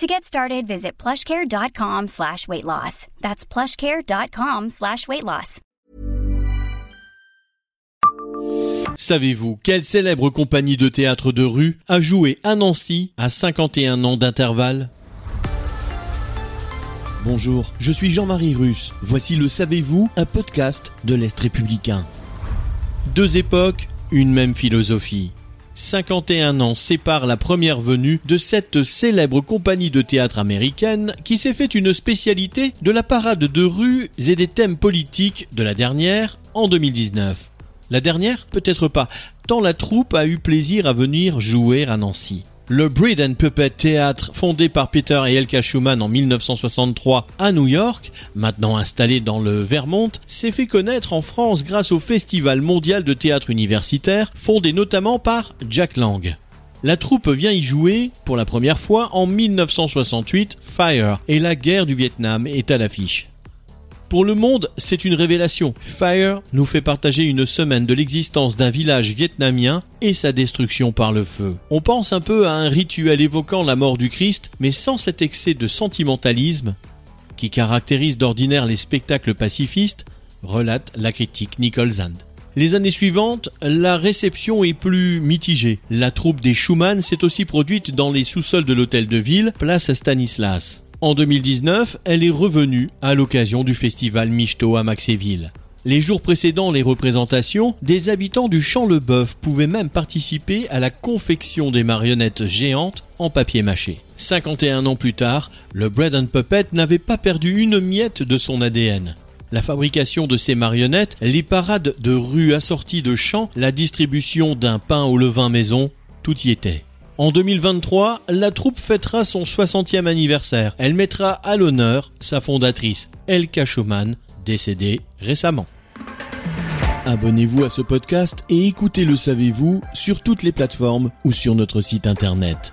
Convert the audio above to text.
To get started, visit plushcare.com slash weight loss. That's plushcare.com slash weight loss. Savez-vous quelle célèbre compagnie de théâtre de rue a joué à Nancy à 51 ans d'intervalle? Bonjour, je suis Jean-Marie Russe. Voici le Savez-vous, un podcast de l'Est républicain. Deux époques, une même philosophie. 51 ans séparent la première venue de cette célèbre compagnie de théâtre américaine qui s'est fait une spécialité de la parade de rue et des thèmes politiques de la dernière en 2019. La dernière Peut-être pas, tant la troupe a eu plaisir à venir jouer à Nancy. Le Breed and Puppet Theatre, fondé par Peter et Elka Schumann en 1963 à New York, maintenant installé dans le Vermont, s'est fait connaître en France grâce au Festival mondial de théâtre universitaire, fondé notamment par Jack Lang. La troupe vient y jouer, pour la première fois, en 1968, Fire, et la guerre du Vietnam est à l'affiche. Pour le monde, c'est une révélation. Fire nous fait partager une semaine de l'existence d'un village vietnamien et sa destruction par le feu. On pense un peu à un rituel évoquant la mort du Christ, mais sans cet excès de sentimentalisme qui caractérise d'ordinaire les spectacles pacifistes, relate la critique Nicole Zand. Les années suivantes, la réception est plus mitigée. La troupe des Schumann s'est aussi produite dans les sous-sols de l'hôtel de ville, place Stanislas. En 2019, elle est revenue à l'occasion du festival Michto à Maxéville. Les jours précédant les représentations, des habitants du Champ Le Bœuf pouvaient même participer à la confection des marionnettes géantes en papier mâché. 51 ans plus tard, le Bread and Puppet n'avait pas perdu une miette de son ADN. La fabrication de ces marionnettes, les parades de rue assorties de chants, la distribution d'un pain au levain maison, tout y était. En 2023, la troupe fêtera son 60e anniversaire. Elle mettra à l'honneur sa fondatrice, Elka Schumann, décédée récemment. Abonnez-vous à ce podcast et écoutez Le Savez-vous sur toutes les plateformes ou sur notre site internet.